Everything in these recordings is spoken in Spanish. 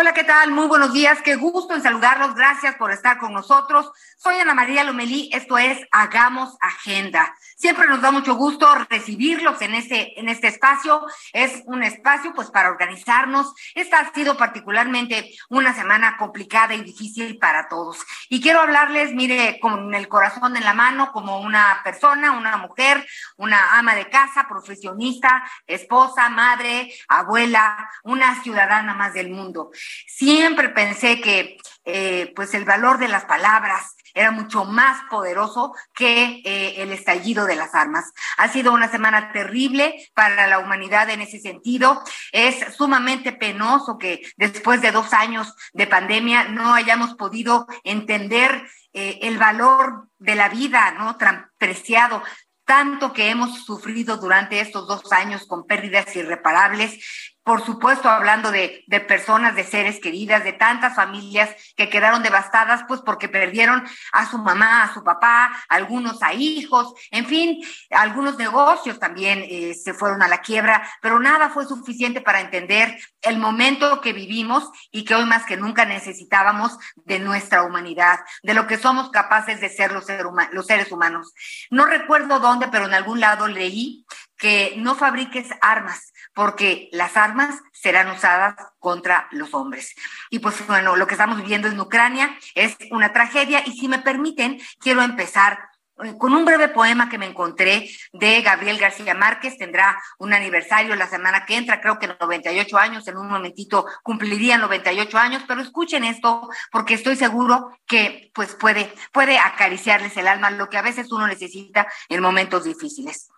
Hola, ¿qué tal? Muy buenos días. Qué gusto en saludarlos. Gracias por estar con nosotros. Soy Ana María Lomelí. Esto es Hagamos Agenda. Siempre nos da mucho gusto recibirlos en este, en este espacio. Es un espacio pues para organizarnos. Esta ha sido particularmente una semana complicada y difícil para todos. Y quiero hablarles, mire, con el corazón en la mano, como una persona, una mujer, una ama de casa, profesionista, esposa, madre, abuela, una ciudadana más del mundo. Siempre pensé que eh, pues el valor de las palabras era mucho más poderoso que eh, el estallido de las armas. Ha sido una semana terrible para la humanidad en ese sentido. Es sumamente penoso que después de dos años de pandemia no hayamos podido entender eh, el valor de la vida, ¿no? Tan preciado tanto que hemos sufrido durante estos dos años con pérdidas irreparables, por supuesto hablando de, de, personas, de seres queridas, de tantas familias que quedaron devastadas, pues porque perdieron a su mamá, a su papá, algunos a hijos, en fin, algunos negocios también eh, se fueron a la quiebra, pero nada fue suficiente para entender el momento que vivimos y que hoy más que nunca necesitábamos de nuestra humanidad, de lo que somos capaces de ser los, los seres humanos. No recuerdo dónde, pero en algún lado leí que no fabriques armas, porque las armas serán usadas contra los hombres. Y pues bueno, lo que estamos viviendo en Ucrania es una tragedia y si me permiten, quiero empezar eh, con un breve poema que me encontré de Gabriel García Márquez, tendrá un aniversario la semana que entra, creo que 98 años, en un momentito cumpliría 98 años, pero escuchen esto porque estoy seguro que pues puede, puede acariciarles el alma, lo que a veces uno necesita en momentos difíciles.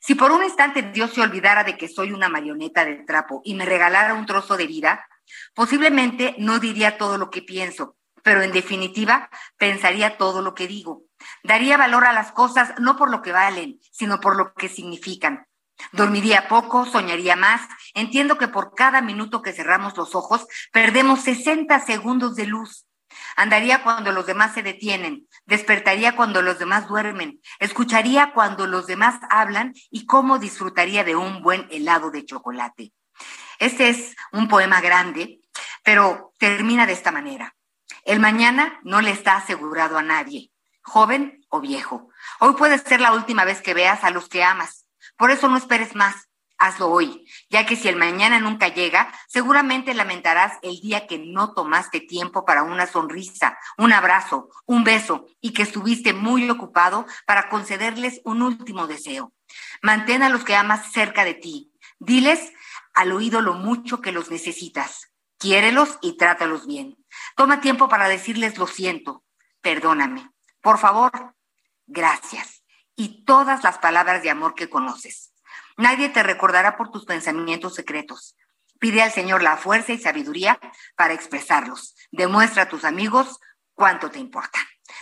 Si por un instante Dios se olvidara de que soy una marioneta de trapo y me regalara un trozo de vida, posiblemente no diría todo lo que pienso, pero en definitiva pensaría todo lo que digo. Daría valor a las cosas no por lo que valen, sino por lo que significan. Dormiría poco, soñaría más. Entiendo que por cada minuto que cerramos los ojos, perdemos 60 segundos de luz. Andaría cuando los demás se detienen, despertaría cuando los demás duermen, escucharía cuando los demás hablan y cómo disfrutaría de un buen helado de chocolate. Este es un poema grande, pero termina de esta manera. El mañana no le está asegurado a nadie, joven o viejo. Hoy puede ser la última vez que veas a los que amas. Por eso no esperes más hazlo hoy, ya que si el mañana nunca llega, seguramente lamentarás el día que no tomaste tiempo para una sonrisa, un abrazo, un beso y que estuviste muy ocupado para concederles un último deseo. Mantén a los que amas cerca de ti. Diles al oído lo mucho que los necesitas. Quiérelos y trátalos bien. Toma tiempo para decirles lo siento, perdóname, por favor, gracias y todas las palabras de amor que conoces. Nadie te recordará por tus pensamientos secretos. Pide al Señor la fuerza y sabiduría para expresarlos. Demuestra a tus amigos cuánto te importa.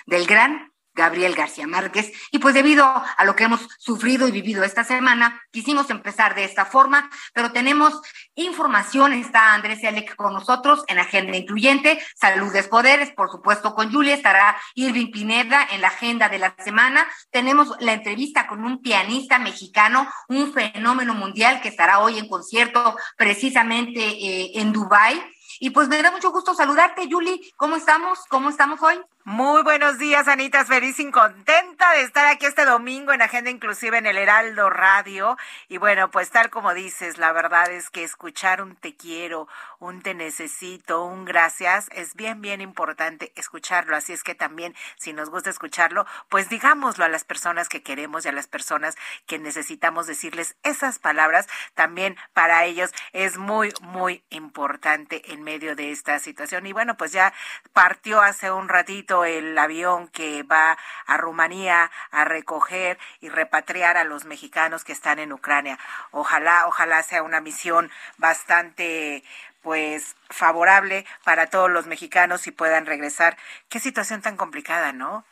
Del gran Gabriel García Márquez. Y pues debido a lo que hemos sufrido y vivido esta semana, quisimos empezar de esta forma, pero tenemos información. Está Andrés Elec con nosotros en Agenda Incluyente, Saludes Poderes, por supuesto con Julia, estará Irving Pineda en la agenda de la semana. Tenemos la entrevista con un pianista mexicano, un fenómeno mundial que estará hoy en concierto precisamente eh, en Dubái. Y pues me da mucho gusto saludarte, Julie. ¿Cómo estamos? ¿Cómo estamos hoy? Muy buenos días, Anita feliz y contenta de estar aquí este domingo en Agenda Inclusiva en el Heraldo Radio. Y bueno, pues tal como dices, la verdad es que escuchar un te quiero, un te necesito, un gracias, es bien, bien importante escucharlo. Así es que también, si nos gusta escucharlo, pues digámoslo a las personas que queremos y a las personas que necesitamos decirles esas palabras. También para ellos es muy, muy importante en medio de esta situación. Y bueno, pues ya partió hace un ratito el avión que va a Rumanía a recoger y repatriar a los mexicanos que están en Ucrania. Ojalá, ojalá sea una misión bastante pues favorable para todos los mexicanos y puedan regresar. Qué situación tan complicada, ¿no?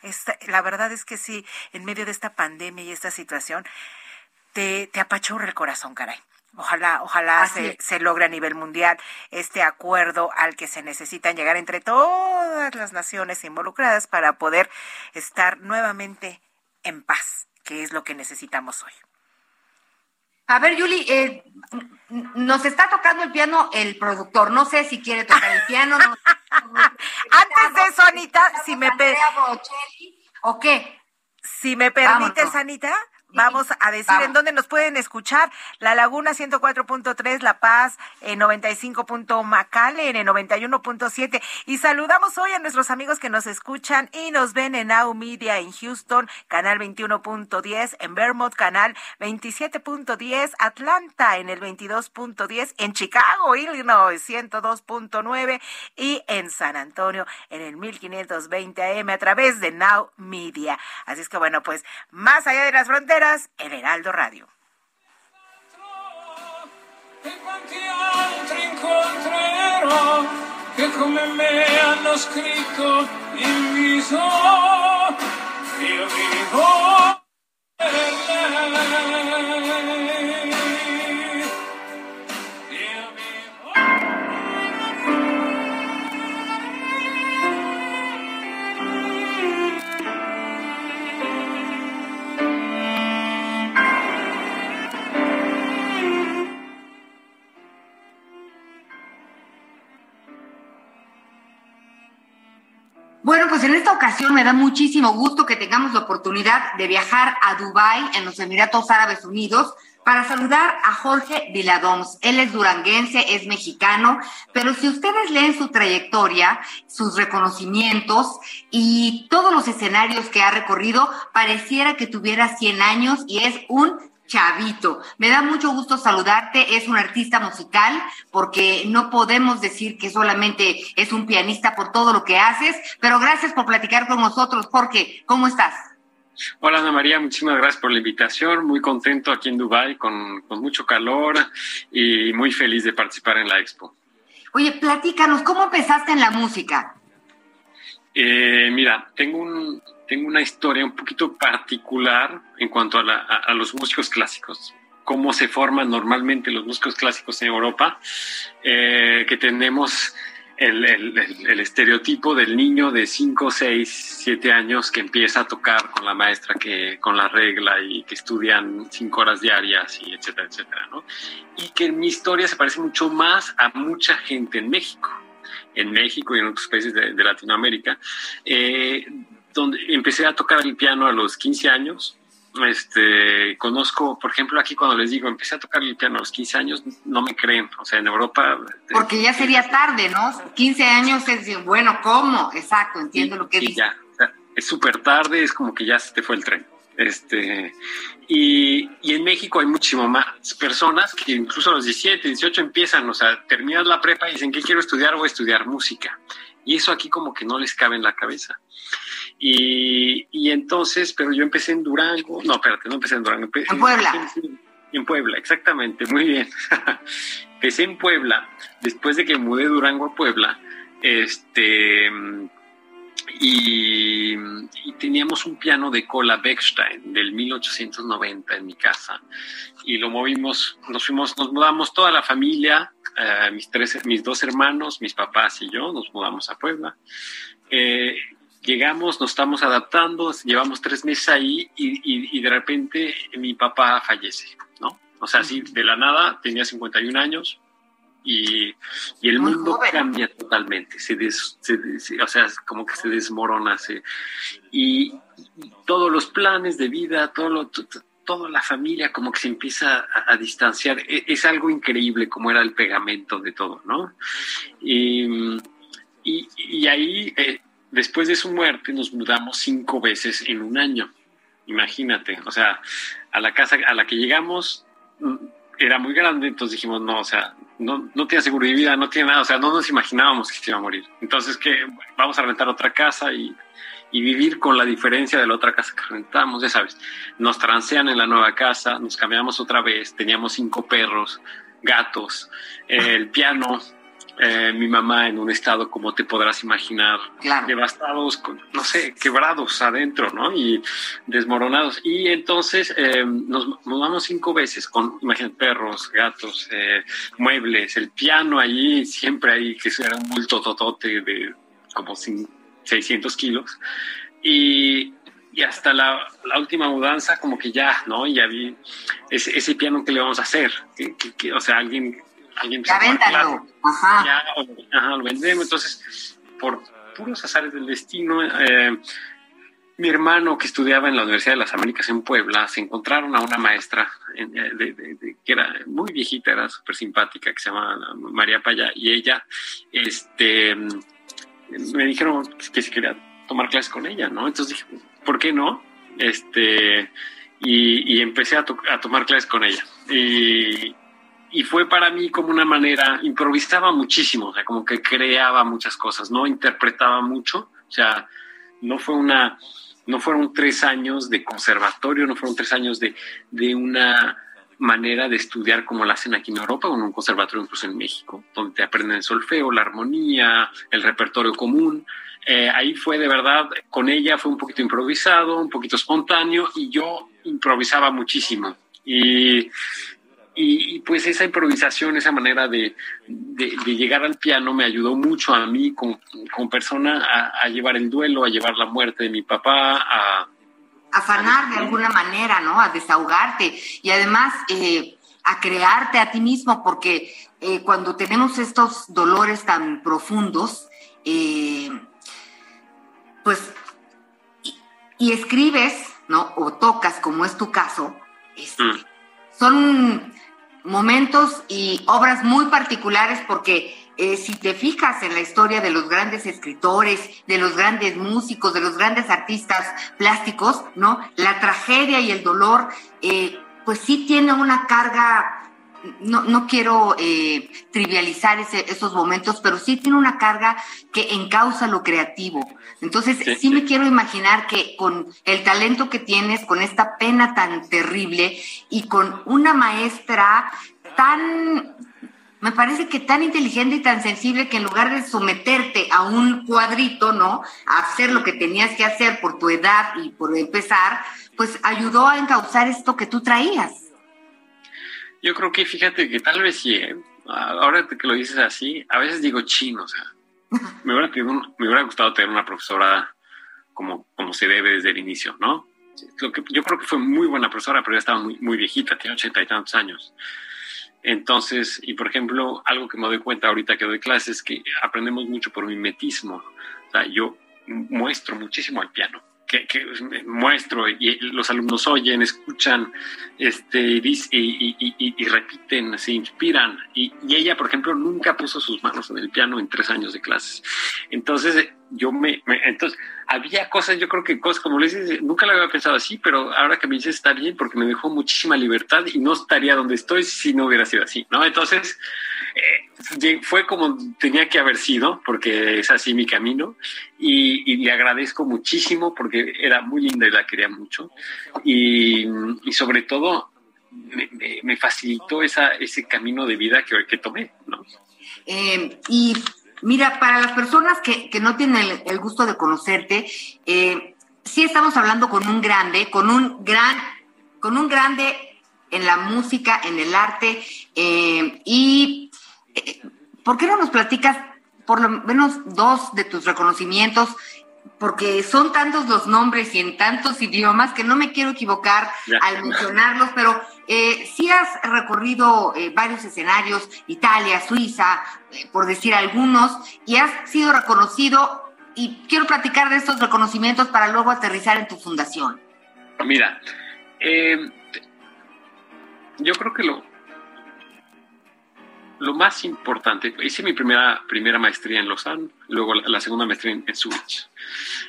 la verdad es que sí, en medio de esta pandemia y esta situación, te, te apachurra el corazón, caray. Ojalá, ojalá se, se, logre a nivel mundial este acuerdo al que se necesitan llegar entre todas las naciones involucradas para poder estar nuevamente en paz, que es lo que necesitamos hoy. A ver, Yuli, eh, nos está tocando el piano el productor. No sé si quiere tocar el piano. Antes de eso, Anita, si me ¿O qué? Si me permites, Anita, Vamos a decir en dónde nos pueden escuchar. La Laguna 104.3, La Paz en 95. Macale en 91.7. Y saludamos hoy a nuestros amigos que nos escuchan y nos ven en Now Media en Houston, canal 21.10, en Vermont, canal 27.10, Atlanta en el 22.10, en Chicago, Illinois 102.9 y en San Antonio en el 1520 AM a través de Now Media. Así es que bueno, pues más allá de las fronteras, el Heraldo Radio. Che come me hanno scritto in viso io vivo per lei Bueno, pues en esta ocasión me da muchísimo gusto que tengamos la oportunidad de viajar a Dubái, en los Emiratos Árabes Unidos, para saludar a Jorge Viladoms. Él es duranguense, es mexicano, pero si ustedes leen su trayectoria, sus reconocimientos y todos los escenarios que ha recorrido, pareciera que tuviera 100 años y es un Chavito. Me da mucho gusto saludarte. Es un artista musical porque no podemos decir que solamente es un pianista por todo lo que haces, pero gracias por platicar con nosotros. Jorge, ¿cómo estás? Hola Ana María, muchísimas gracias por la invitación. Muy contento aquí en Dubai con, con mucho calor y muy feliz de participar en la expo. Oye, platícanos, ¿cómo empezaste en la música? Eh, mira, tengo un, tengo una historia un poquito particular en cuanto a, los músicos clásicos cómo se forman normalmente los músicos clásicos en Europa, eh, que tenemos el, estereotipo del niño de 5, 6, 7 años que empieza a tocar con la maestra, que, con la regla y que estudian 5 horas diarias y etcétera, etcétera, ¿no? Y que mi historia se parece mucho más a mucha gente en México en México y en otros países de, Latinoamérica, eh, donde empecé a tocar el piano a los 15 años. Este, conozco, por ejemplo, aquí cuando les digo, empecé a tocar el piano a los 15 años, no me creen, o sea, en Europa... Porque ya sería tarde, ¿no? 15 años es, bueno, ¿cómo? Exacto, entiendo lo que dices. Ya, es súper tarde, es como que ya se te fue el tren. Este, y, y, en México hay muchísimo más personas que incluso a los 17, 18 empiezan, o sea, terminan la prepa y dicen, ¿qué quiero estudiar? Voy a estudiar música. Y eso aquí como que no les cabe en la cabeza. Y, y entonces, pero yo empecé en Durango, no, espérate, no empecé en Durango. en Puebla. En, Puebla, exactamente, muy bien. empecé en Puebla, después de que mudé de Durango a Puebla, este, y, y, teníamos un piano de cola Beckstein del 1890 en mi casa y lo movimos, nos fuimos, nos mudamos toda la familia, eh, mis tres, mis dos hermanos, mis papás y yo, nos mudamos a Puebla. Eh, llegamos, nos estamos adaptando, llevamos tres meses ahí y, y, de repente mi papá fallece, ¿no? O sea, así de la nada, tenía 51 años y, el mundo cambia totalmente, se, o sea, como que se desmorona, y todos los planes de vida, todo lo, toda la familia como que se empieza a, distanciar. E, es, algo increíble como era el pegamento de todo, ¿no? Y, y, ahí, eh, después de su muerte, nos mudamos cinco veces en un año. Imagínate, o sea, a la casa a la que llegamos mm, era muy grande, entonces dijimos, no, o sea, no, no tiene seguro de vida, no tiene nada, o sea, no nos imaginábamos que se iba a morir. Entonces, que vamos a rentar otra casa y y vivir con la diferencia de la otra casa que rentamos, ya sabes, nos transean en la nueva casa, nos cambiamos otra vez, teníamos cinco perros, gatos, el piano, eh, mi mamá en un estado como te podrás imaginar, devastados, no sé, quebrados adentro, ¿no? Y desmoronados. Y entonces eh, nos mudamos cinco veces con, imagínate, perros, gatos, eh, muebles, el piano allí, siempre ahí, que era un bulto totote de como 600 kilos. Y, y hasta la, la, última mudanza, como que ya, ¿no? Ya vi ese, ese piano que le vamos a hacer. Que, o sea, alguien. Alguien ya véndalo. Ajá. Ya, ajá, lo vendemos. Entonces, por puros azares del destino, eh, mi hermano que estudiaba en la Universidad de las Américas en Puebla, se encontraron a una maestra eh, de, que era muy viejita, era súper simpática, que se llama María Paya, y ella, este me dijeron que si quería tomar clases con ella, ¿no? Entonces dije, ¿por qué no? Este, y, empecé a, tomar clases con ella. Y, fue para mí como una manera, improvisaba muchísimo, o sea, como que creaba muchas cosas, no interpretaba mucho, o sea, no fue una, no fueron tres años de conservatorio, no fueron tres años de, de una manera de estudiar como la hacen aquí en Europa o en un conservatorio incluso en México, donde te aprenden el solfeo, la armonía, el repertorio común. Eh, ahí fue de verdad, con ella fue un poquito improvisado, un poquito espontáneo y yo improvisaba muchísimo. Y, y, pues esa improvisación, esa manera de, de, llegar al piano me ayudó mucho a mí como, persona a, a llevar el duelo, a llevar la muerte de mi papá, a afanar de alguna manera, ¿no? A desahogarte y además eh, a crearte a ti mismo, porque eh, cuando tenemos estos dolores tan profundos, eh, pues, y, escribes, ¿no? O tocas, como es tu caso, este, mm. son momentos y obras muy particulares porque eh, si te fijas en la historia de los grandes escritores, de los grandes músicos, de los grandes artistas plásticos, ¿no? La tragedia y el dolor, eh, pues sí tiene una carga, no, no quiero eh, trivializar esos momentos, pero sí tiene una carga que encausa lo creativo. Entonces, sí me quiero imaginar que con el talento que tienes, con esta pena tan terrible y con una maestra tan me parece que tan inteligente y tan sensible que en lugar de someterte a un cuadrito, ¿no? A hacer lo que tenías que hacer por tu edad y por empezar, pues ayudó a encauzar esto que tú traías. Yo creo que fíjate que tal vez sí, ¿eh? ahora que lo dices así, a veces digo chino, o sea, me hubiera, me hubiera gustado tener una profesora como, como se debe desde el inicio, ¿no? Lo que, yo creo que fue muy buena profesora, pero ya estaba muy, muy viejita, tiene ochenta y tantos años. Entonces, y por ejemplo, algo que me doy cuenta ahorita que doy clases es que aprendemos mucho por mimetismo. O sea, yo muestro muchísimo al piano que, muestro y los alumnos oyen, escuchan este, y, repiten, se inspiran. Y, ella, por ejemplo, nunca puso sus manos en el piano en tres años de clases. Entonces, yo me, entonces, había cosas, yo creo que cosas, como le dices, nunca lo había pensado así, pero ahora que me dices está bien porque me dejó muchísima libertad y no estaría donde estoy si no hubiera sido así, ¿no? Entonces, eh, fue como tenía que haber sido, porque es así mi camino, y, le agradezco muchísimo porque era muy linda y la quería mucho, y, sobre todo me, facilitó ese camino de vida que, tomé, ¿no? Eh, y mira, para las personas que, no tienen el, gusto de conocerte, eh, sí estamos hablando con un grande, con un gran, con un grande en la música, en el arte, y ¿por qué no nos platicas por lo menos dos de tus reconocimientos porque son tantos los nombres y en tantos idiomas que no me quiero equivocar Ya. al mencionarlos, pero eh, sí has recorrido eh, varios escenarios, Italia, Suiza, eh, por decir algunos, y has sido reconocido y quiero platicar de estos reconocimientos para luego aterrizar en tu fundación. Mira, eh, yo creo que lo, lo más importante, hice mi primera, primera maestría en Lausanne, luego la, la segunda maestría en, en Zurich.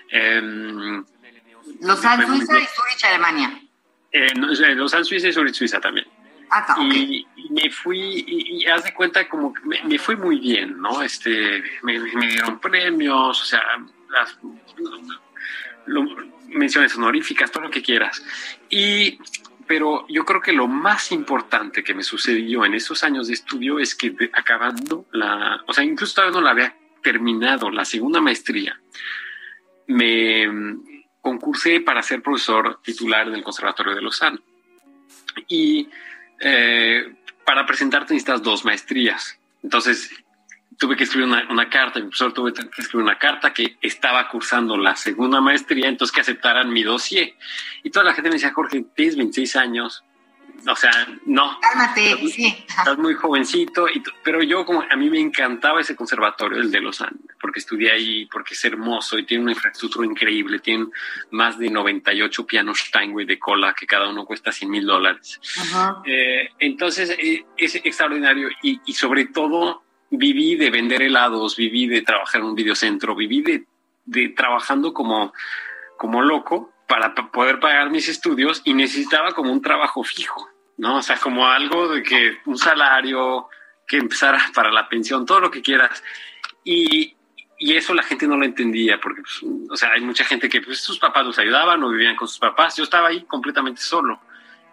Em, Lausanne, Me fue muy Suiza y Zurich, Alemania. eh, no, eh, Lausanne, Suiza y Zurich, Suiza también. Ah, está, ok. y, y me fui y, y haz de cuenta como que me, me fue muy bien, ¿no? Este, me, me dieron premios, o sea, las lo- menciones honoríficas, todo lo que quieras. Y, pero yo creo que lo más importante que me sucedió en esos años de estudio es que de- acabando la, o sea, incluso todavía no la había terminado, la segunda maestría, me mm, concursé para ser profesor titular del Conservatorio de Lausanne. Y eh, para presentarte necesitas dos maestrías. Entonces, tuve que escribir una, una carta, mi profesor tuve que escribir una carta que estaba cursando la segunda maestría, entonces que aceptaran mi dossier. Y toda la gente me decía, Jorge, tienes 26 años, o sea, no, Cálmate, sí. estás muy jovencito, y pero yo como a mí me encantaba ese conservatorio, el de Lausanne, porque estudié ahí, porque es hermoso y tiene una infraestructura increíble, tienen más de 98 pianos Steinway de cola que cada uno cuesta 100 mil dólares. Ajá. Eh, entonces eh, es extraordinario y, y sobre todo viví de vender helados, viví de trabajar en un videocentro, viví de, de trabajando como, como loco para poder pagar mis estudios y necesitaba como un trabajo fijo, ¿no? O sea, como algo de que un salario que empezara para la pensión, todo lo que quieras. Y, y eso la gente no lo entendía, porque, pues, o sea, hay mucha gente que pues, sus papás los ayudaban o vivían con sus papás. Yo estaba ahí completamente solo.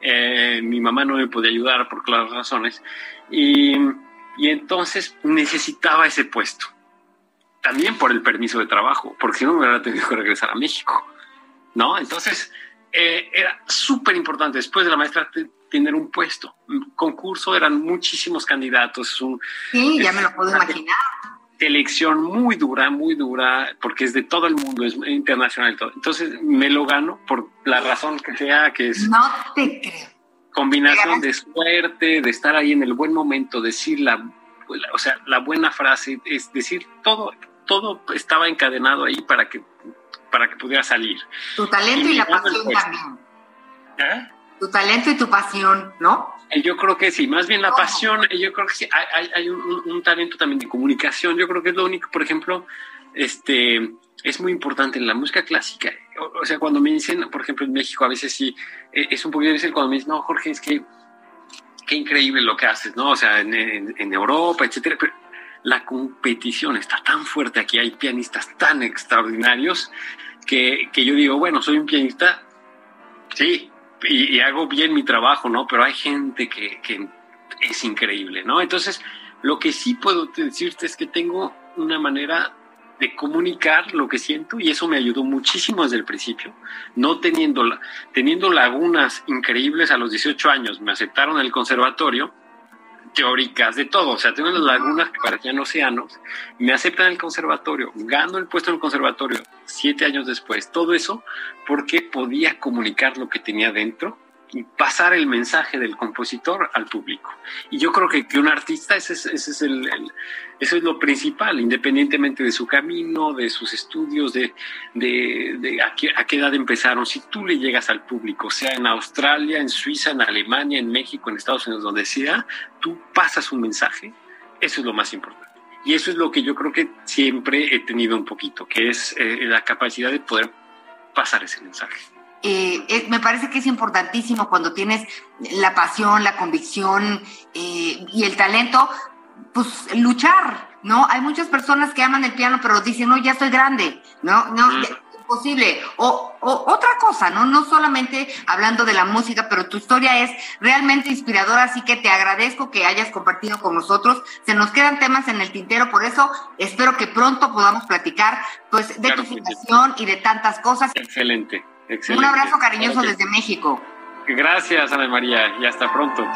Eh, mi mamá no me podía ayudar por claras razones. Y, y entonces necesitaba ese puesto. También por el permiso de trabajo, porque si no me hubiera tenido que regresar a México. ¿No? Entonces, eh, era súper importante después de la maestra te- tener un puesto. Concurso, eran muchísimos candidatos, un, Sí, ya me lo puedo imaginar. selección muy dura, muy dura, porque es de todo el mundo, es internacional y todo. Entonces me lo gano por la razón que sea, que es No te creo. Combinación de suerte, de estar ahí en el buen momento, decir la, o sea, la buena frase, es decir, todo, todo estaba encadenado ahí para que, para que pudiera salir. Tu talento y la pasión también. ¿Eh? Tu talento y tu pasión, ¿no? Eh, Yo creo que sí, más bien la pasión, eh, yo creo que sí, hay, hay- un- un talento también de comunicación, yo creo que es lo único, por ejemplo, este, es muy importante en la música clásica, o, o sea, cuando me dicen, por ejemplo, en México a veces sí, eh, es un poquito difícil cuando me dicen, no, Jorge, es que qué increíble lo que haces, ¿no? O sea, en, en- en Europa, etcétera, pero la competición está tan fuerte aquí, hay pianistas tan extraordinarios que, que yo digo, bueno, soy un pianista, sí, y, y hago bien mi trabajo, ¿no? Pero hay gente que, que es increíble, ¿no? Entonces, lo que sí puedo decirte es que tengo una manera de comunicar lo que siento y eso me ayudó muchísimo desde el principio, no teniendo, teniendo lagunas increíbles a los 18 años, me aceptaron en el conservatorio, teóricas, de todo, o sea, tengo unas lagunas que parecían océanos, me aceptan en el conservatorio, gano el puesto en el conservatorio siete años después, todo eso porque podía comunicar lo que tenía dentro y pasar el mensaje del compositor al público. Y yo creo que, que un artista, ese es, ese es el, eso es lo principal, independientemente de su camino, de sus estudios, de, de, de a, qué, a qué edad empezaron. Si tú le llegas al público, sea en Australia, en Suiza, en Alemania, en México, en Estados Unidos, donde sea, tú pasas un mensaje, eso es lo más importante. Y eso es lo que yo creo que siempre he tenido un poquito, que es eh, la capacidad de poder pasar ese mensaje. Eh, es- me parece que es importantísimo cuando tienes la pasión, la convicción eh, y el talento, pues luchar, ¿no? Hay muchas personas que aman el piano, pero dicen, no, ya estoy grande, ¿no? No, Mm. imposible. O, o otra cosa, ¿no? No solamente hablando de la música, pero tu historia es realmente inspiradora, así que te agradezco que hayas compartido con nosotros. Se nos quedan temas en el tintero, por eso espero que pronto podamos platicar, pues, de Claro tu sí. fundación y de tantas cosas. Excelente, un abrazo cariñoso desde México. Gracias, Ana María, y hasta pronto.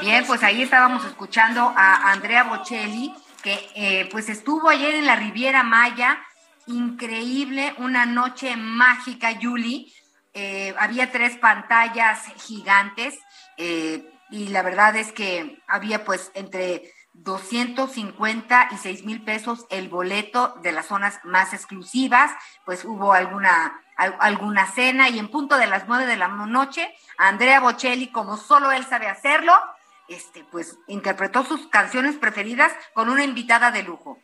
Bien, pues ahí estábamos escuchando a Andrea Bocelli, que eh, pues estuvo ayer en la Riviera Maya, increíble, una noche mágica, Yuli. Eh, había tres pantallas gigantes eh, y la verdad es que había pues entre 250 y 6 mil pesos el boleto de las zonas más exclusivas, pues hubo alguna, alguna cena y en punto de las 9 de la noche, Andrea Bocelli, como solo él sabe hacerlo, este, pues interpretó sus canciones preferidas con una invitada de lujo.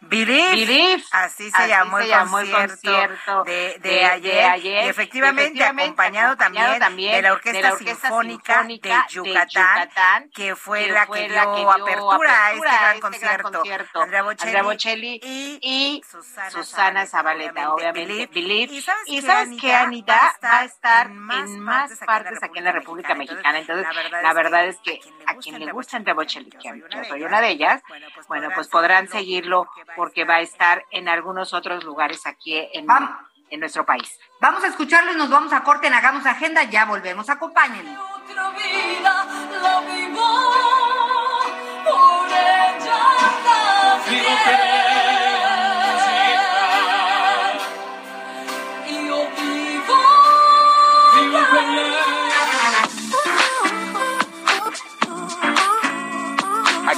Believe. Así se, llamó, el concierto de, ayer, y efectivamente, acompañado, también, de la Orquesta, Sinfónica, de, Yucatán, que fue, la, que dio apertura, a este gran este concierto. Andrea Bocelli, y, Susana, Zabaleta, obviamente. Believe. Y sabes, que Anita va a estar en más partes aquí en la República Mexicana. Entonces, la verdad es que a quien le gusta Andrea Bocelli, que yo soy una de ellas, bueno, pues podrán seguirlo porque va a estar en algunos otros lugares aquí en, en nuestro país. Vamos a escucharlo y nos vamos a corte en Hagamos Agenda. Ya volvemos. Acompáñenme.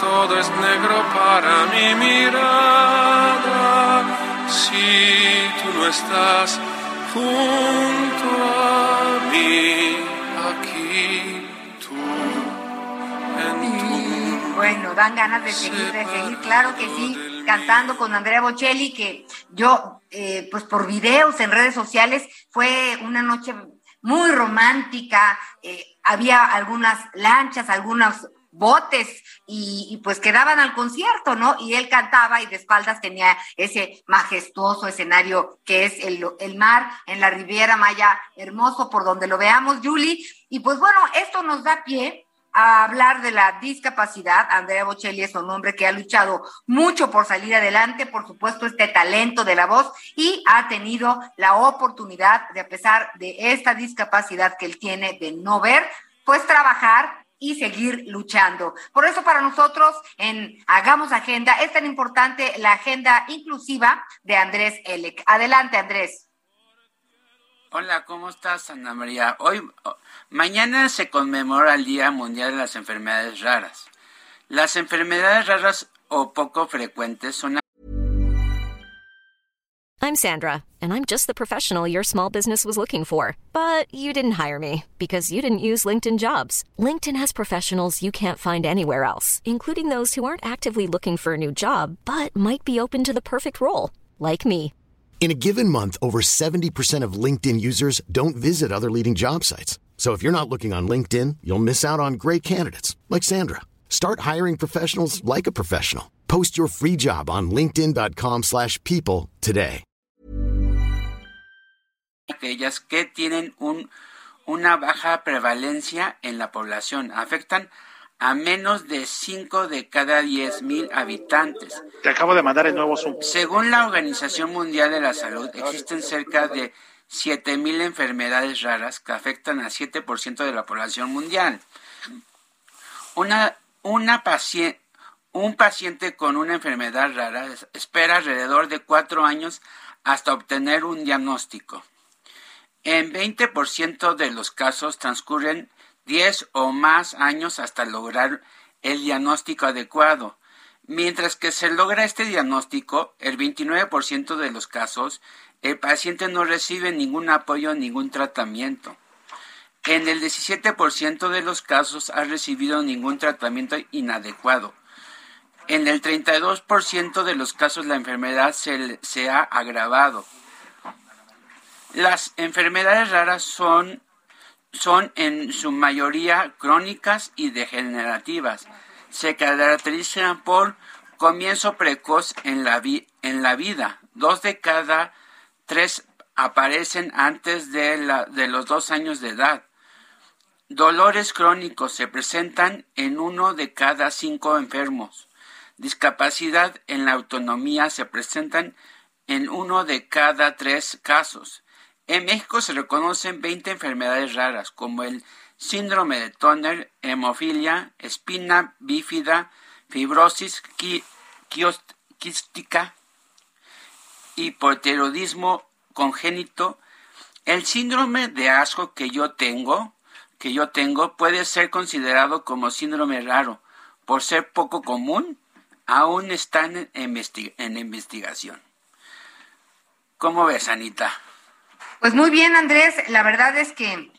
Todo es negro para mi mirada. Si tú no estás junto a mí, aquí tú, en Bueno, dan ganas de seguir, de seguir, claro que sí, cantando con Andrea Bocelli, que yo, eh, pues por videos en redes sociales, fue una noche muy romántica, eh, había algunas lanchas, algunos botes y, pues quedaban al concierto, ¿no? Y él cantaba y de espaldas tenía ese majestuoso escenario que es el, el mar en la Riviera Maya, hermoso por donde lo veamos, Julie. Y pues bueno, esto nos da pie a hablar de la discapacidad. Andrea Bocelli es un hombre que ha luchado mucho por salir adelante, por supuesto, este talento de la voz y ha tenido la oportunidad de, a pesar de esta discapacidad que él tiene de no ver, pues trabajar y seguir luchando. Por eso para nosotros en Hagamos Agenda es tan importante la agenda inclusiva de Andrés Elec. Adelante, Andrés. Hola, ¿cómo estás, Ana María? Hoy, mañana se conmemora el Día Mundial de las Enfermedades Raras. Las enfermedades raras o poco frecuentes son I'm Sandra, and I'm just the professional your small business was looking for. But you didn't hire me because you didn't use LinkedIn jobs. LinkedIn has professionals you can't find anywhere else, including those who aren't actively looking for a new job but might be open to the perfect role, like me. In a given month, over 70% of LinkedIn users don't visit other leading job sites. So if you're not looking on LinkedIn, you'll miss out on great candidates like Sandra. Start hiring professionals like a professional. Post your free job on linkedin.com/people today. aquellas que tienen un, una baja prevalencia en la población. Afectan a menos de 5 de cada 10 mil habitantes. Te acabo de mandar el nuevo Zoom. Según la Organización Mundial de la Salud, existen cerca de 7 mil enfermedades raras que afectan a 7% de la población mundial. Una, una un paciente con una enfermedad rara espera alrededor de 4 años hasta obtener un diagnóstico. En 20% de los casos transcurren 10 o más años hasta lograr el diagnóstico adecuado. Mientras que se logra este diagnóstico, el 29% de los casos, el paciente no recibe ningún apoyo, ningún tratamiento. En el 17% de los casos ha recibido ningún tratamiento inadecuado. En el 32% de los casos la enfermedad se, ha agravado. Las enfermedades raras son, son en su mayoría crónicas y degenerativas. Se caracterizan por comienzo precoz en la vida. Dos de cada tres aparecen antes de, los dos años de edad. Dolores crónicos se presentan en uno de cada cinco enfermos. Discapacidad en la autonomía se presentan en uno de cada tres casos. En México se reconocen 20 enfermedades raras, como el síndrome de Turner, hemofilia, espina bífida, fibrosis quística, hipotiroidismo congénito. El síndrome de asco que yo tengo, que yo tengo, puede ser considerado como síndrome raro, por ser poco común, aún están en, en investigación. ¿Cómo ves, Anita? Pues muy bien, Andrés. La verdad es que,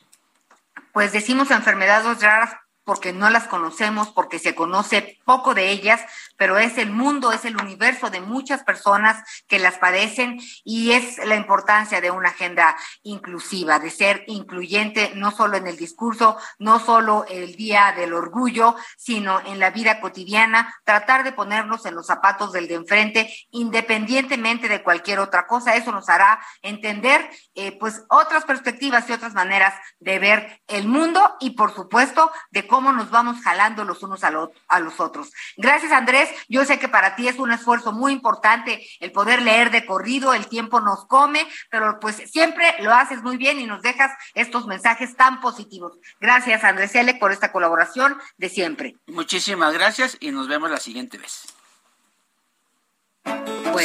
pues decimos enfermedades raras porque no las conocemos, porque se conoce poco de ellas, pero es el mundo, es el universo de muchas personas que las padecen y es la importancia de una agenda inclusiva, de ser incluyente no solo en el discurso, no solo el día del orgullo, sino en la vida cotidiana, tratar de ponernos en los zapatos del de enfrente, independientemente de cualquier otra cosa. Eso nos hará entender eh, pues otras perspectivas y otras maneras de ver el mundo y por supuesto de cómo nos vamos jalando los unos a, a los otros. Gracias, Andrés. Yo sé que para ti es un esfuerzo muy importante el poder leer de corrido, el tiempo nos come, pero pues siempre lo haces muy bien y nos dejas estos mensajes tan positivos. Gracias, Andrés L., por esta colaboración de siempre. Muchísimas gracias y nos vemos la siguiente vez.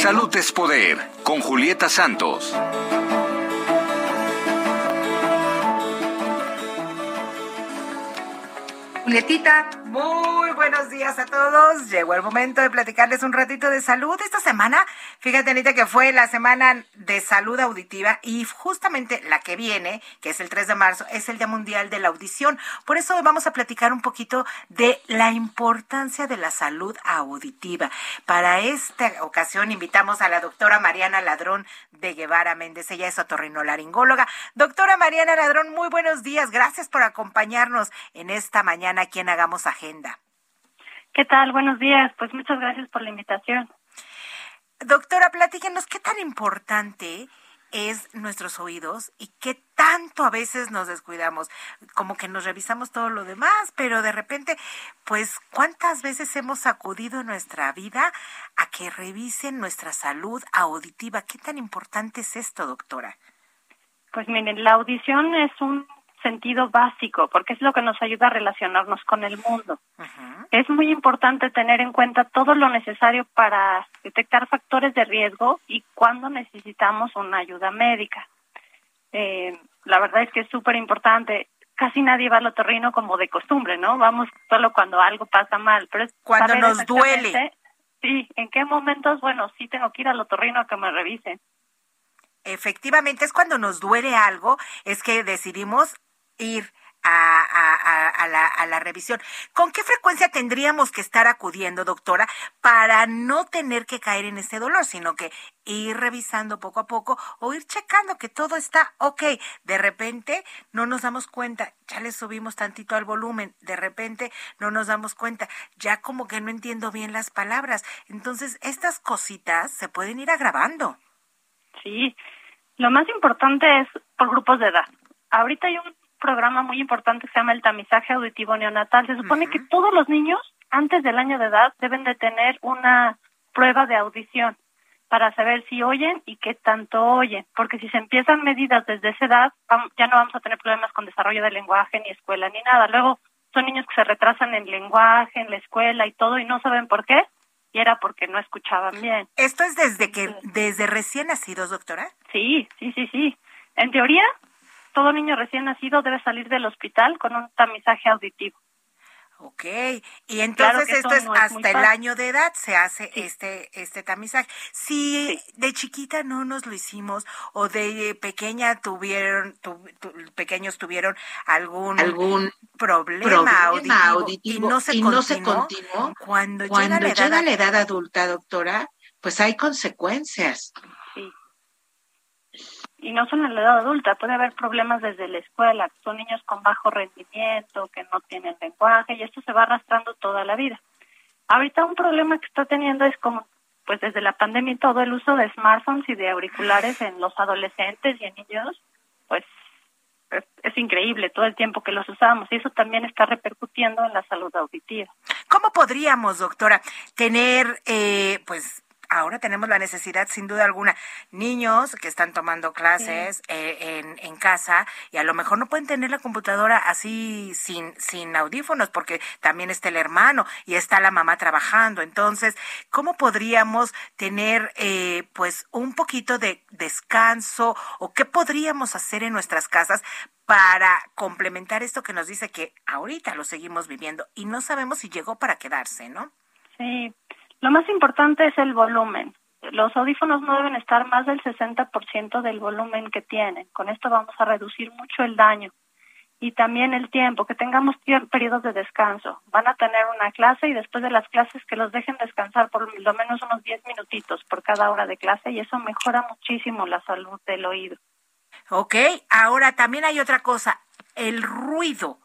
Salud es poder, con Julieta Santos. Julietita. Muy buenos días a todos. Llegó el momento de platicarles un ratito de salud. Esta semana, fíjate Anita que fue la semana de salud auditiva y justamente la que viene, que es el 3 de marzo, es el Día Mundial de la Audición. Por eso vamos a platicar un poquito de la importancia de la salud auditiva. Para esta ocasión invitamos a la doctora Mariana Ladrón de Guevara Méndez. Ella es otorrinolaringóloga. Doctora Mariana Ladrón, muy buenos días. Gracias por acompañarnos en esta mañana aquí en Hagamos Agenda. ¿Qué tal? Buenos días. Pues muchas gracias por la invitación. Doctora, platíquenos qué tan importante es nuestros oídos y qué tanto a veces nos descuidamos, como que nos revisamos todo lo demás, pero de repente, pues, ¿cuántas veces hemos acudido en nuestra vida a que revisen nuestra salud auditiva? ¿Qué tan importante es esto, doctora? Pues miren, la audición es un sentido básico, porque es lo que nos ayuda a relacionarnos con el mundo. Es muy importante tener en cuenta todo lo necesario para detectar factores de riesgo y cuando necesitamos una ayuda médica. Eh, la verdad es que es súper importante. Casi nadie va al otorrino como de costumbre, ¿no? Vamos solo cuando algo pasa mal, pero es cuando nos duele. Sí, en qué momentos, bueno, sí tengo que ir al otorrino a que me revisen. Efectivamente, es cuando nos duele algo, es que decidimos ir a, la, a, la, revisión. ¿Con qué frecuencia tendríamos que estar acudiendo, doctora, para no tener que caer en ese dolor, sino que ir revisando poco a poco o ir checando que todo está ok? De repente no nos damos cuenta, ya le subimos tantito al volumen, de repente no nos damos cuenta, ya como que no entiendo bien las palabras. Entonces, estas cositas se pueden ir agravando. Sí, lo más importante es por grupos de edad. Ahorita hay un programa muy importante que se llama el tamizaje auditivo neonatal. Se supone que todos los niños antes del año de edad deben de tener una prueba de audición para saber si oyen y qué tanto oyen, porque si se empiezan medidas desde esa edad, ya no vamos a tener problemas con desarrollo del lenguaje, ni escuela, ni nada. Luego son niños que se retrasan en lenguaje, en la escuela y todo, y no saben por qué, y era porque no escuchaban bien. ¿Esto es desde que, desde recién nacidos, doctora? Sí, sí, sí, sí. En teoría, todo niño recién nacido debe salir del hospital con un tamizaje auditivo. Ok, y entonces esto es hasta el año de edad se hace este este tamizaje. Si de chiquita no nos lo hicimos o de pequeña tuvieron pequeños tuvieron algún algún problema, auditivo, y no se, continuó, cuando, llega, la edad, la edad adulta, doctora, pues hay consecuencias. Y no son en la edad adulta, puede haber problemas desde la escuela, son niños con bajo rendimiento, que no tienen lenguaje y esto se va arrastrando toda la vida. Ahorita un problema que está teniendo es como, pues desde la pandemia todo el uso de smartphones y de auriculares en los adolescentes y en niños, pues es, increíble todo el tiempo que los usamos y eso también está repercutiendo en la salud auditiva. ¿Cómo podríamos, doctora, tener, eh, pues, ahora tenemos la necesidad, sin duda alguna, niños que están tomando clases eh, en, en, casa y a lo mejor no pueden tener la computadora así sin, sin audífonos porque también está el hermano y está la mamá trabajando. Entonces, ¿cómo podríamos tener eh, pues un poquito de descanso o qué podríamos hacer en nuestras casas para complementar esto que nos dice que ahorita lo seguimos viviendo y no sabemos si llegó para quedarse, ¿no? Sí, lo más importante es el volumen. Los audífonos no deben estar más del 60% del volumen que tienen. Con esto vamos a reducir mucho el daño. Y también el tiempo, que tengamos periodos de descanso. Van a tener una clase y después de las clases que los dejen descansar por lo menos unos 10 minutitos por cada hora de clase y eso mejora muchísimo la salud del oído. Ok, ahora también hay otra cosa, el ruido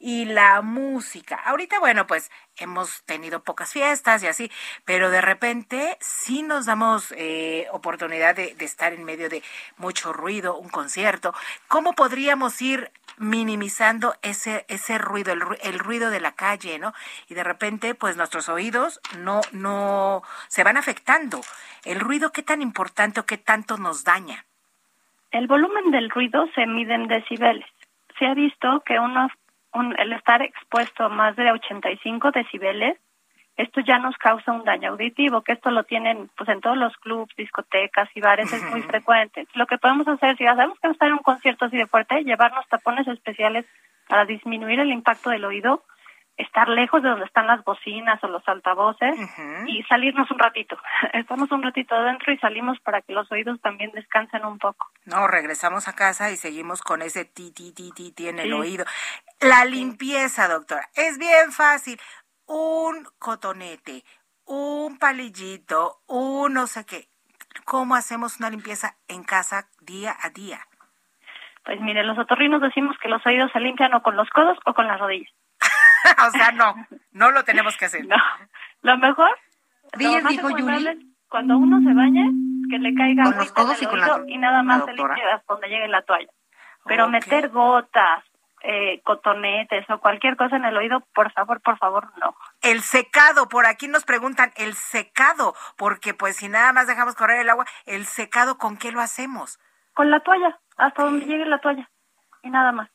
y la música. Ahorita, bueno, pues hemos tenido pocas fiestas y así, pero de repente sí nos damos eh, oportunidad de, estar en medio de mucho ruido, un concierto. ¿Cómo podríamos ir minimizando ese, ese ruido, el, el, ruido de la calle, ¿no? Y de repente, pues nuestros oídos no, no se van afectando. ¿El ruido qué tan importante o qué tanto nos daña? El volumen del ruido se mide en decibeles. Se ha visto que uno el estar expuesto a más de 85 decibeles, esto ya nos causa un daño auditivo, que esto lo tienen pues en todos los clubs, discotecas y bares, es muy frecuente. Lo que podemos hacer, si sabemos que estar en un concierto así de fuerte, llevarnos tapones especiales para disminuir el impacto del oído estar lejos de donde están las bocinas o los altavoces y salirnos un ratito. Estamos un ratito adentro y salimos para que los oídos también descansen un poco. No, regresamos a casa y seguimos con ese ti, ti, ti, ti, ti en el oído. La limpieza, doctora, es bien fácil. Un cotonete, un palillito, un no sé qué. ¿Cómo hacemos una limpieza en casa día a día? Pues mire, los otorrinos decimos que los oídos se limpian o con los codos o con las rodillas. o sea, no, no lo tenemos que hacer. No, lo mejor, Díaz dijo cuando uno se bañe, que le caiga con los codos y, con la, y nada más se limpia hasta donde llegue la toalla. Pero meter gotas, eh, cotonetes o cualquier cosa en el oído, por favor, por favor, no. El secado, por aquí nos preguntan, el secado, porque pues si nada más dejamos correr el agua, el secado, ¿con qué lo hacemos? Con la toalla, hasta donde llegue la toalla, y nada más.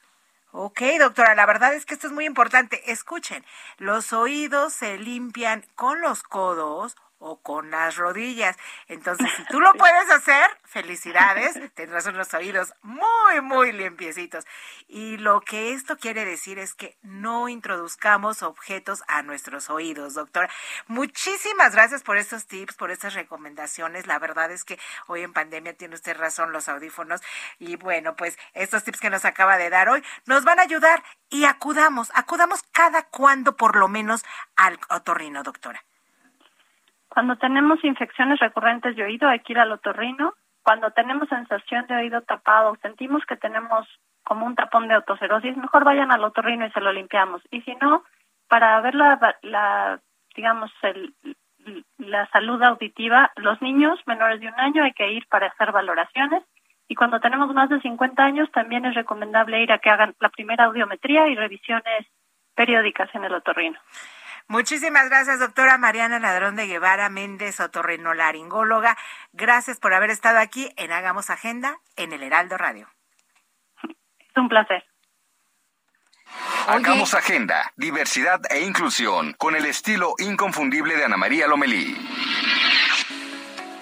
Ok, doctora, la verdad es que esto es muy importante. Escuchen, los oídos se limpian con los codos o con las rodillas. Entonces, si tú lo puedes hacer, felicidades, tendrás unos oídos muy, muy limpiecitos. Y lo que esto quiere decir es que no introduzcamos objetos a nuestros oídos, doctora. Muchísimas gracias por estos tips, por estas recomendaciones. La verdad es que hoy en pandemia tiene usted razón los audífonos. Y bueno, pues estos tips que nos acaba de dar hoy nos van a ayudar y acudamos, acudamos cada cuando por lo menos al otorrino, doctora. Cuando tenemos infecciones recurrentes de oído hay que ir al otorrino. Cuando tenemos sensación de oído tapado, sentimos que tenemos como un tapón de autocerosis, mejor vayan al otorrino y se lo limpiamos. Y si no, para ver la, digamos, la salud auditiva, los niños menores de un año hay que ir para hacer valoraciones. Y cuando tenemos más de 50 años, también es recomendable ir a que hagan la primera audiometría y revisiones periódicas en el otorrino. Muchísimas gracias, doctora Mariana Ladrón de Guevara Méndez, otorrinolaringóloga. Gracias por haber estado aquí en Hagamos Agenda en el Heraldo Radio. Es un placer. Hagamos Agenda, diversidad e inclusión con el estilo inconfundible de Ana María Lomelí.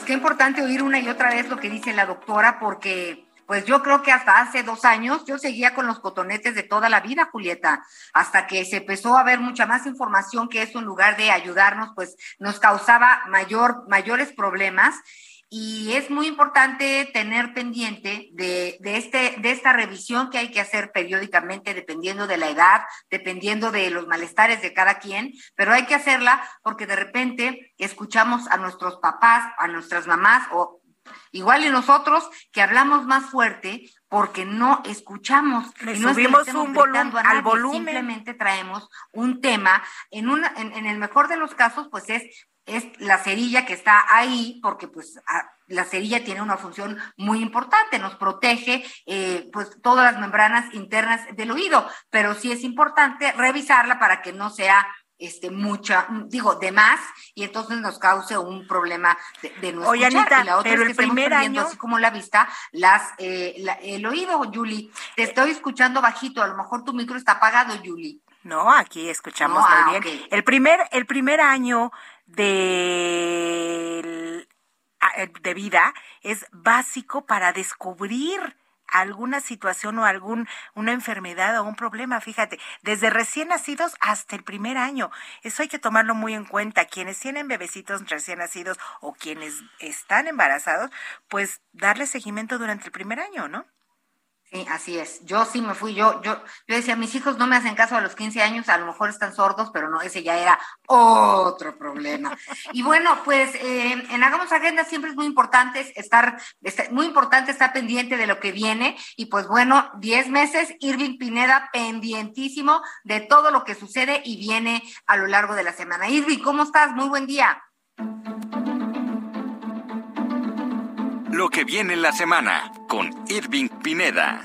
Qué importante oír una y otra vez lo que dice la doctora porque pues yo creo que hasta hace dos años yo seguía con los cotonetes de toda la vida, Julieta, hasta que se empezó a ver mucha más información que eso en lugar de ayudarnos, pues nos causaba mayor, mayores problemas. Y es muy importante tener pendiente de, de, este, de esta revisión que hay que hacer periódicamente, dependiendo de la edad, dependiendo de los malestares de cada quien, pero hay que hacerla porque de repente escuchamos a nuestros papás, a nuestras mamás o igual y nosotros que hablamos más fuerte porque no escuchamos. Le y no subimos un volumen al volumen. Simplemente traemos un tema, en, una, en, en el mejor de los casos, pues es es la cerilla que está ahí, porque pues la cerilla tiene una función muy importante, nos protege eh, pues todas las membranas internas del oído, pero sí es importante revisarla para que no sea este mucha, digo, de más, y entonces nos cause un problema de, de no Oye, escuchar. Anita, y la otra pero es que el primer estamos año- así como la vista, las, eh, la- el oído, Julie. Te estoy escuchando bajito, a lo mejor tu micro está apagado, Julie. No, aquí escuchamos No, ah, muy bien. El primer, el primer año de, de vida es básico para descubrir alguna situación o algún una enfermedad o un problema, fíjate, desde recién nacidos hasta el primer año. Eso hay que tomarlo muy en cuenta. Quienes tienen bebecitos recién nacidos o quienes están embarazados, pues darle seguimiento durante el primer año, ¿no? Sí, así es. Yo sí me fui, yo, yo, yo decía, mis hijos no me hacen caso a los 15 años, a lo mejor están sordos, pero no, ese ya era otro problema. Y bueno, pues eh, en Hagamos Agenda siempre es muy importante estar, estar- muy importante estar pendiente de lo que viene. Y pues bueno, 10 meses, Irving Pineda pendientísimo de todo lo que sucede y viene a lo largo de la semana. Irving, ¿cómo estás? Muy buen día. Lo que viene en la semana con Irving Pineda.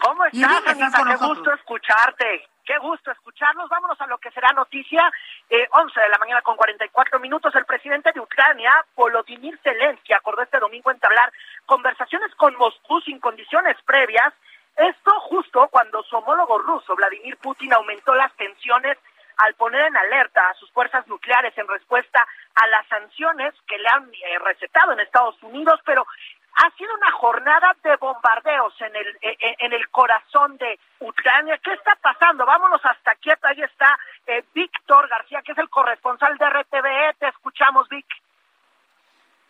¿Cómo estás, Anita? Qué gusto escucharte. Qué gusto escucharnos. Vámonos a lo que será noticia. Eh, 11 de la mañana con 44 minutos. El presidente de Ucrania, Volodymyr Zelensky, acordó este domingo entablar conversaciones con Moscú sin condiciones previas. Esto justo cuando su homólogo ruso, Vladimir Putin, aumentó las tensiones al poner en alerta a sus fuerzas nucleares en respuesta a las sanciones que le han eh, recetado en Estados Unidos, pero ha sido una jornada de bombardeos en el eh, eh, en el corazón de Ucrania. ¿Qué está pasando? Vámonos hasta Kiev. Ahí está eh, Víctor García, que es el corresponsal de RTVE. Te escuchamos, Vic.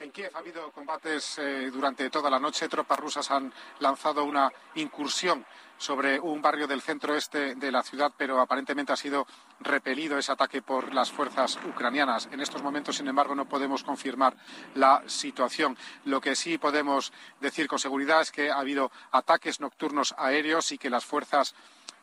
En Kiev ha habido combates eh, durante toda la noche. Tropas rusas han lanzado una incursión sobre un barrio del centro este de la ciudad, pero aparentemente ha sido repelido ese ataque por las fuerzas ucranianas. En estos momentos, sin embargo, no podemos confirmar la situación. Lo que sí podemos decir con seguridad es que ha habido ataques nocturnos aéreos y que las fuerzas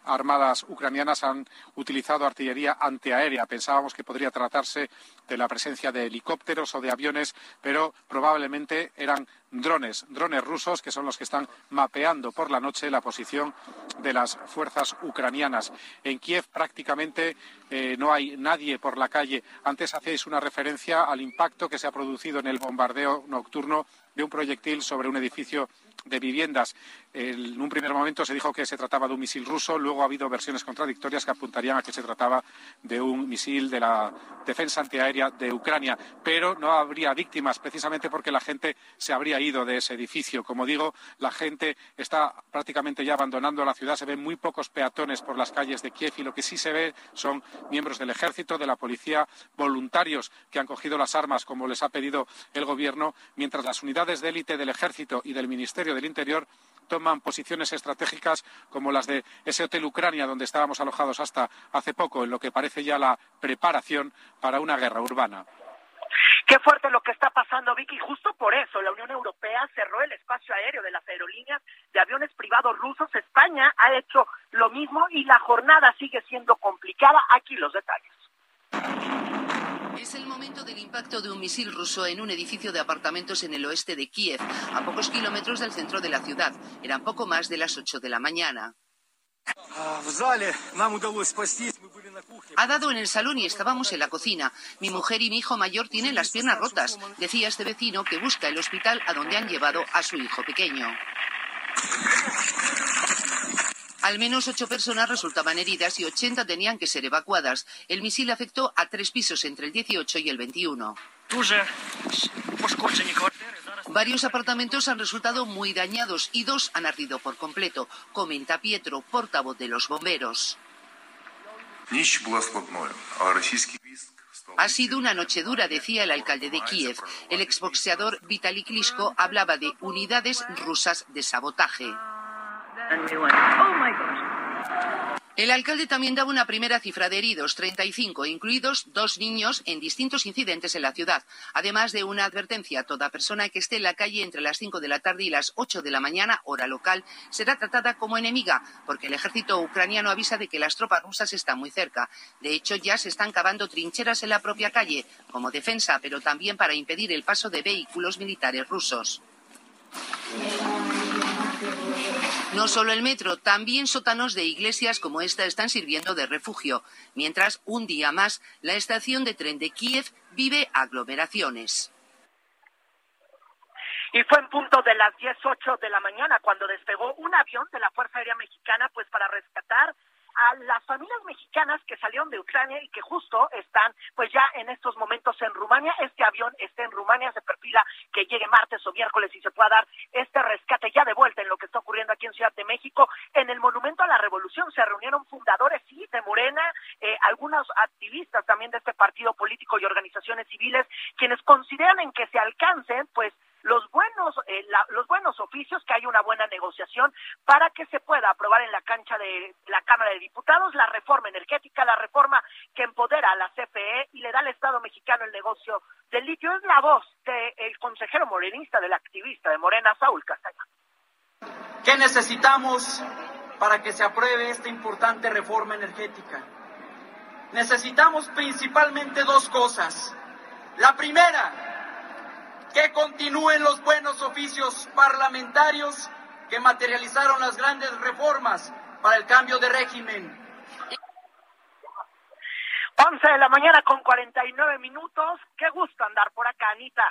armadas ucranianas han utilizado artillería antiaérea. Pensábamos que podría tratarse de la presencia de helicópteros o de aviones, pero probablemente eran drones, drones rusos que son los que están mapeando por la noche la posición de las fuerzas ucranianas. En Kiev prácticamente eh, no hay nadie por la calle. Antes hacéis una referencia al impacto que se ha producido en el bombardeo nocturno de un proyectil sobre un edificio de viviendas. En un primer momento se dijo que se trataba de un misil ruso, luego ha habido versiones contradictorias que apuntarían a que se trataba de un misil de la defensa antiaérea de Ucrania, pero no habría víctimas precisamente porque la gente se habría ido de ese edificio. Como digo, la gente está prácticamente ya abandonando la ciudad, se ven muy pocos peatones por las calles de Kiev y lo que sí se ve son miembros del ejército, de la policía, voluntarios que han cogido las armas como les ha pedido el gobierno, mientras las unidades de élite del ejército y del Ministerio del Interior toman posiciones estratégicas como las de ese hotel Ucrania donde estábamos alojados hasta hace poco, en lo que parece ya la preparación para una guerra urbana. Qué fuerte lo que está pasando, Vicky. Justo por eso la Unión Europea cerró el espacio aéreo de las aerolíneas de aviones privados rusos. España ha hecho lo mismo y la jornada sigue siendo complicada. Aquí los detalles. Es el momento del impacto de un misil ruso en un edificio de apartamentos en el oeste de Kiev, a pocos kilómetros del centro de la ciudad. Eran poco más de las 8 de la mañana. Ha dado en el salón y estábamos en la cocina. Mi mujer y mi hijo mayor tienen las piernas rotas, decía este vecino que busca el hospital a donde han llevado a su hijo pequeño. Al menos ocho personas resultaban heridas y 80 tenían que ser evacuadas. El misil afectó a tres pisos entre el 18 y el 21. Varios apartamentos han resultado muy dañados y dos han ardido por completo, comenta Pietro, portavoz de los bomberos. Ha sido una noche dura, decía el alcalde de Kiev. El exboxeador Vitaly Klitschko hablaba de unidades rusas de sabotaje. El alcalde también daba una primera cifra de heridos, 35, incluidos dos niños en distintos incidentes en la ciudad, además de una advertencia. Toda persona que esté en la calle entre las 5 de la tarde y las 8 de la mañana, hora local, será tratada como enemiga, porque el ejército ucraniano avisa de que las tropas rusas están muy cerca. De hecho, ya se están cavando trincheras en la propia calle, como defensa, pero también para impedir el paso de vehículos militares rusos. No solo el metro, también sótanos de iglesias como esta están sirviendo de refugio, mientras un día más la estación de tren de Kiev vive aglomeraciones. Y fue en punto de las 10.08 de la mañana cuando despegó un avión de la Fuerza Aérea Mexicana pues para rescatar a las familias mexicanas que salieron de Ucrania y que justo están pues ya en estos momentos en Rumania. Este avión está en Rumania, se perfila que llegue martes o miércoles y se pueda dar este rescate ya de vuelta en lo que está ocurriendo aquí en Ciudad de México. En el Monumento a la Revolución se reunieron fundadores, sí, de Morena, eh, algunos activistas también de este partido político y organizaciones civiles, quienes consideran en que se alcancen pues los buenos eh, los buenos oficios que haya una buena negociación para que se pueda aprobar en la cancha de la Cámara de Diputados la reforma energética la reforma que empodera a la CFE y le da al Estado mexicano el negocio del litio es la voz del consejero morenista del activista de Morena Saúl Castaña ¿Qué necesitamos para que se apruebe esta importante reforma energética? Necesitamos principalmente dos cosas. La primera, que continúen los buenos oficios parlamentarios que materializaron las grandes reformas para el cambio de régimen. 11 de la mañana con 49 minutos. Qué gusto andar por acá, Anita.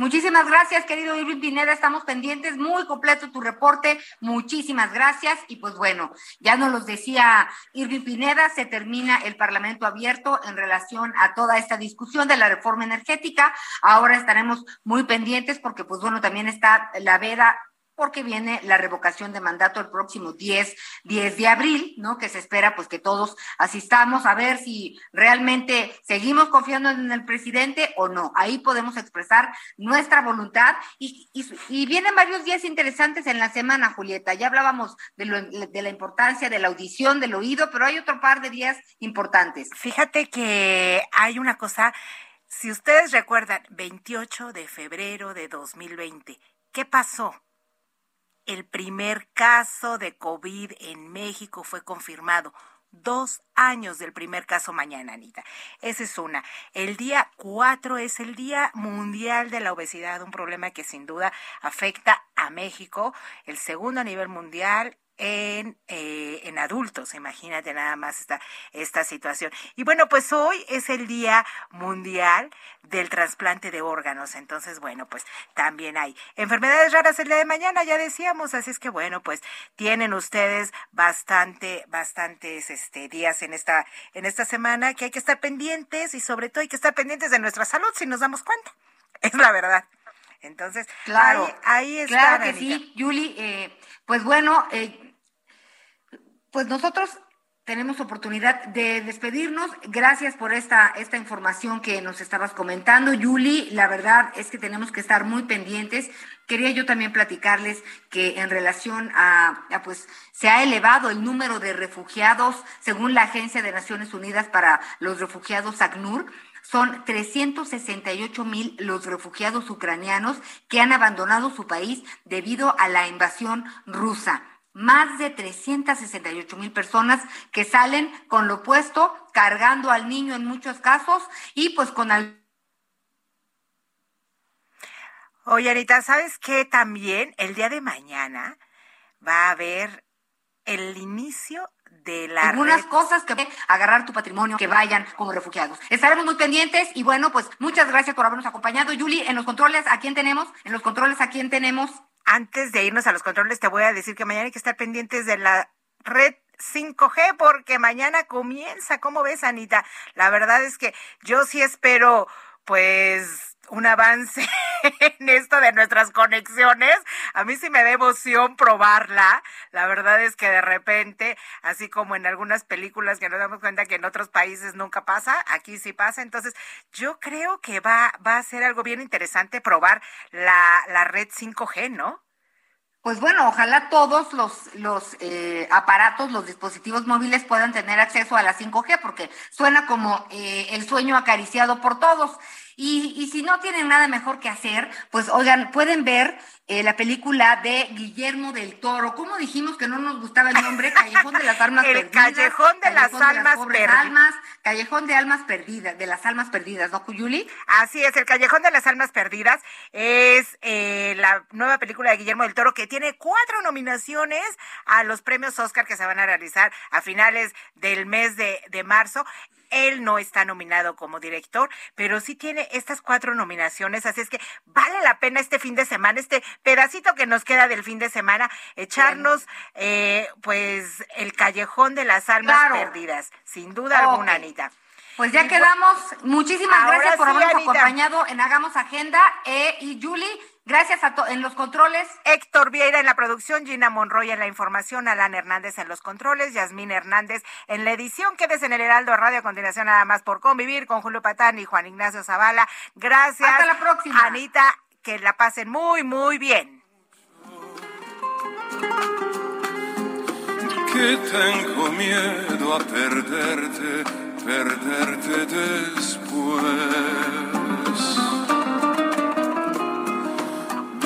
Muchísimas gracias, querido Irving Pineda. Estamos pendientes, muy completo tu reporte. Muchísimas gracias. Y pues bueno, ya nos los decía Irving Pineda, se termina el Parlamento abierto en relación a toda esta discusión de la reforma energética. Ahora estaremos muy pendientes porque pues bueno, también está la veda porque viene la revocación de mandato el próximo 10, 10 de abril, ¿no? Que se espera pues que todos asistamos a ver si realmente seguimos confiando en el presidente o no. Ahí podemos expresar nuestra voluntad y, y, vienen varios días interesantes en la semana, Julieta. Ya hablábamos de, lo, de la importancia de la audición, del oído, pero hay otro par de días importantes. Fíjate que hay una cosa, si ustedes recuerdan, 28 de febrero de 2020, ¿qué pasó? El primer caso de COVID en México fue confirmado. Dos años del primer caso mañana, Anita. Esa es una. El día cuatro es el Día Mundial de la Obesidad, un problema que sin duda afecta a México. El segundo a nivel mundial en, eh, en adultos. Imagínate nada más esta, esta situación. Y bueno, pues hoy es el Día Mundial del Trasplante de Órganos. Entonces, bueno, pues también hay enfermedades raras el día de mañana, ya decíamos. Así es que bueno, pues tienen ustedes bastante, bastantes este, días en esta, en esta semana que hay que estar pendientes y sobre todo hay que estar pendientes de nuestra salud si nos damos cuenta. Es la verdad. Entonces, claro, ahí, está. Claro que sí, Julie. Eh, pues bueno, eh, pues nosotros tenemos oportunidad de despedirnos. Gracias por esta, esta información que nos estabas comentando, Yuli. La verdad es que tenemos que estar muy pendientes. Quería yo también platicarles que en relación a, pues, se ha elevado el número de refugiados, según la Agencia de Naciones Unidas para los Refugiados ACNUR. Son 368 mil los refugiados ucranianos que han abandonado su país debido a la invasión rusa más de 368 mil personas que salen con lo opuesto, cargando al niño en muchos casos y pues con al... Oye, Anita, ¿sabes qué? También el día de mañana va a haber el inicio de la algunas cosas que agarrar tu patrimonio que vayan como refugiados. Estaremos muy pendientes y bueno, pues muchas gracias por habernos acompañado. Yuli, en los controles, ¿a quién tenemos? En los controles, ¿a quién tenemos? Antes de irnos a los controles, te voy a decir que mañana hay que estar pendientes de la red 5G porque mañana comienza. ¿Cómo ves, Anita? La verdad es que yo sí espero, pues, un avance en esto de nuestras conexiones. A mí sí me da emoción probarla. La verdad es que de repente, así como en algunas películas que nos damos cuenta que en otros países nunca pasa, aquí sí pasa. Entonces, yo creo que va, va a ser algo bien interesante probar la, la red 5G, ¿no? Pues bueno, ojalá todos los, los eh, aparatos, los dispositivos móviles puedan tener acceso a la 5G, porque suena como eh, el sueño acariciado por todos. Y, y si no tienen nada mejor que hacer, pues oigan, pueden ver eh, la película de Guillermo del Toro. ¿Cómo dijimos que no nos gustaba el nombre? Callejón de las Almas el Perdidas. Callejón de las Almas Perdidas. Almas, Callejón de Almas Perdidas, de las Almas Perdidas, ¿no, Cuyuli? Así es, el Callejón de las Almas Perdidas es eh, la nueva película de Guillermo del Toro que tiene cuatro nominaciones a los premios Oscar que se van a realizar a finales del mes de, de marzo. Él no está nominado como director, pero sí tiene estas cuatro nominaciones, así es que vale la pena este fin de semana, este pedacito que nos queda del fin de semana, echarnos eh, pues el callejón de las almas Claro. perdidas, sin duda alguna, Anita. Pues ya Y quedamos. Muchísimas gracias por habernos acompañado en Hagamos Agenda. Eh, y Julie, gracias a to- en los controles. Héctor Vieira en la producción, Gina Monroy en la información, Alan Hernández en los controles, Yasmín Hernández en la edición. Quédese en el Heraldo Radio a continuación nada más por convivir con Julio Patán y Juan Ignacio Zavala. Gracias. Hasta la próxima. Anita, que la pasen muy, muy bien. que tengo miedo a perderte, perderte después.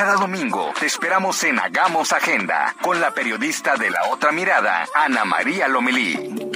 Cada domingo te esperamos en Hagamos Agenda con la periodista de la otra mirada, Ana María Lomelí.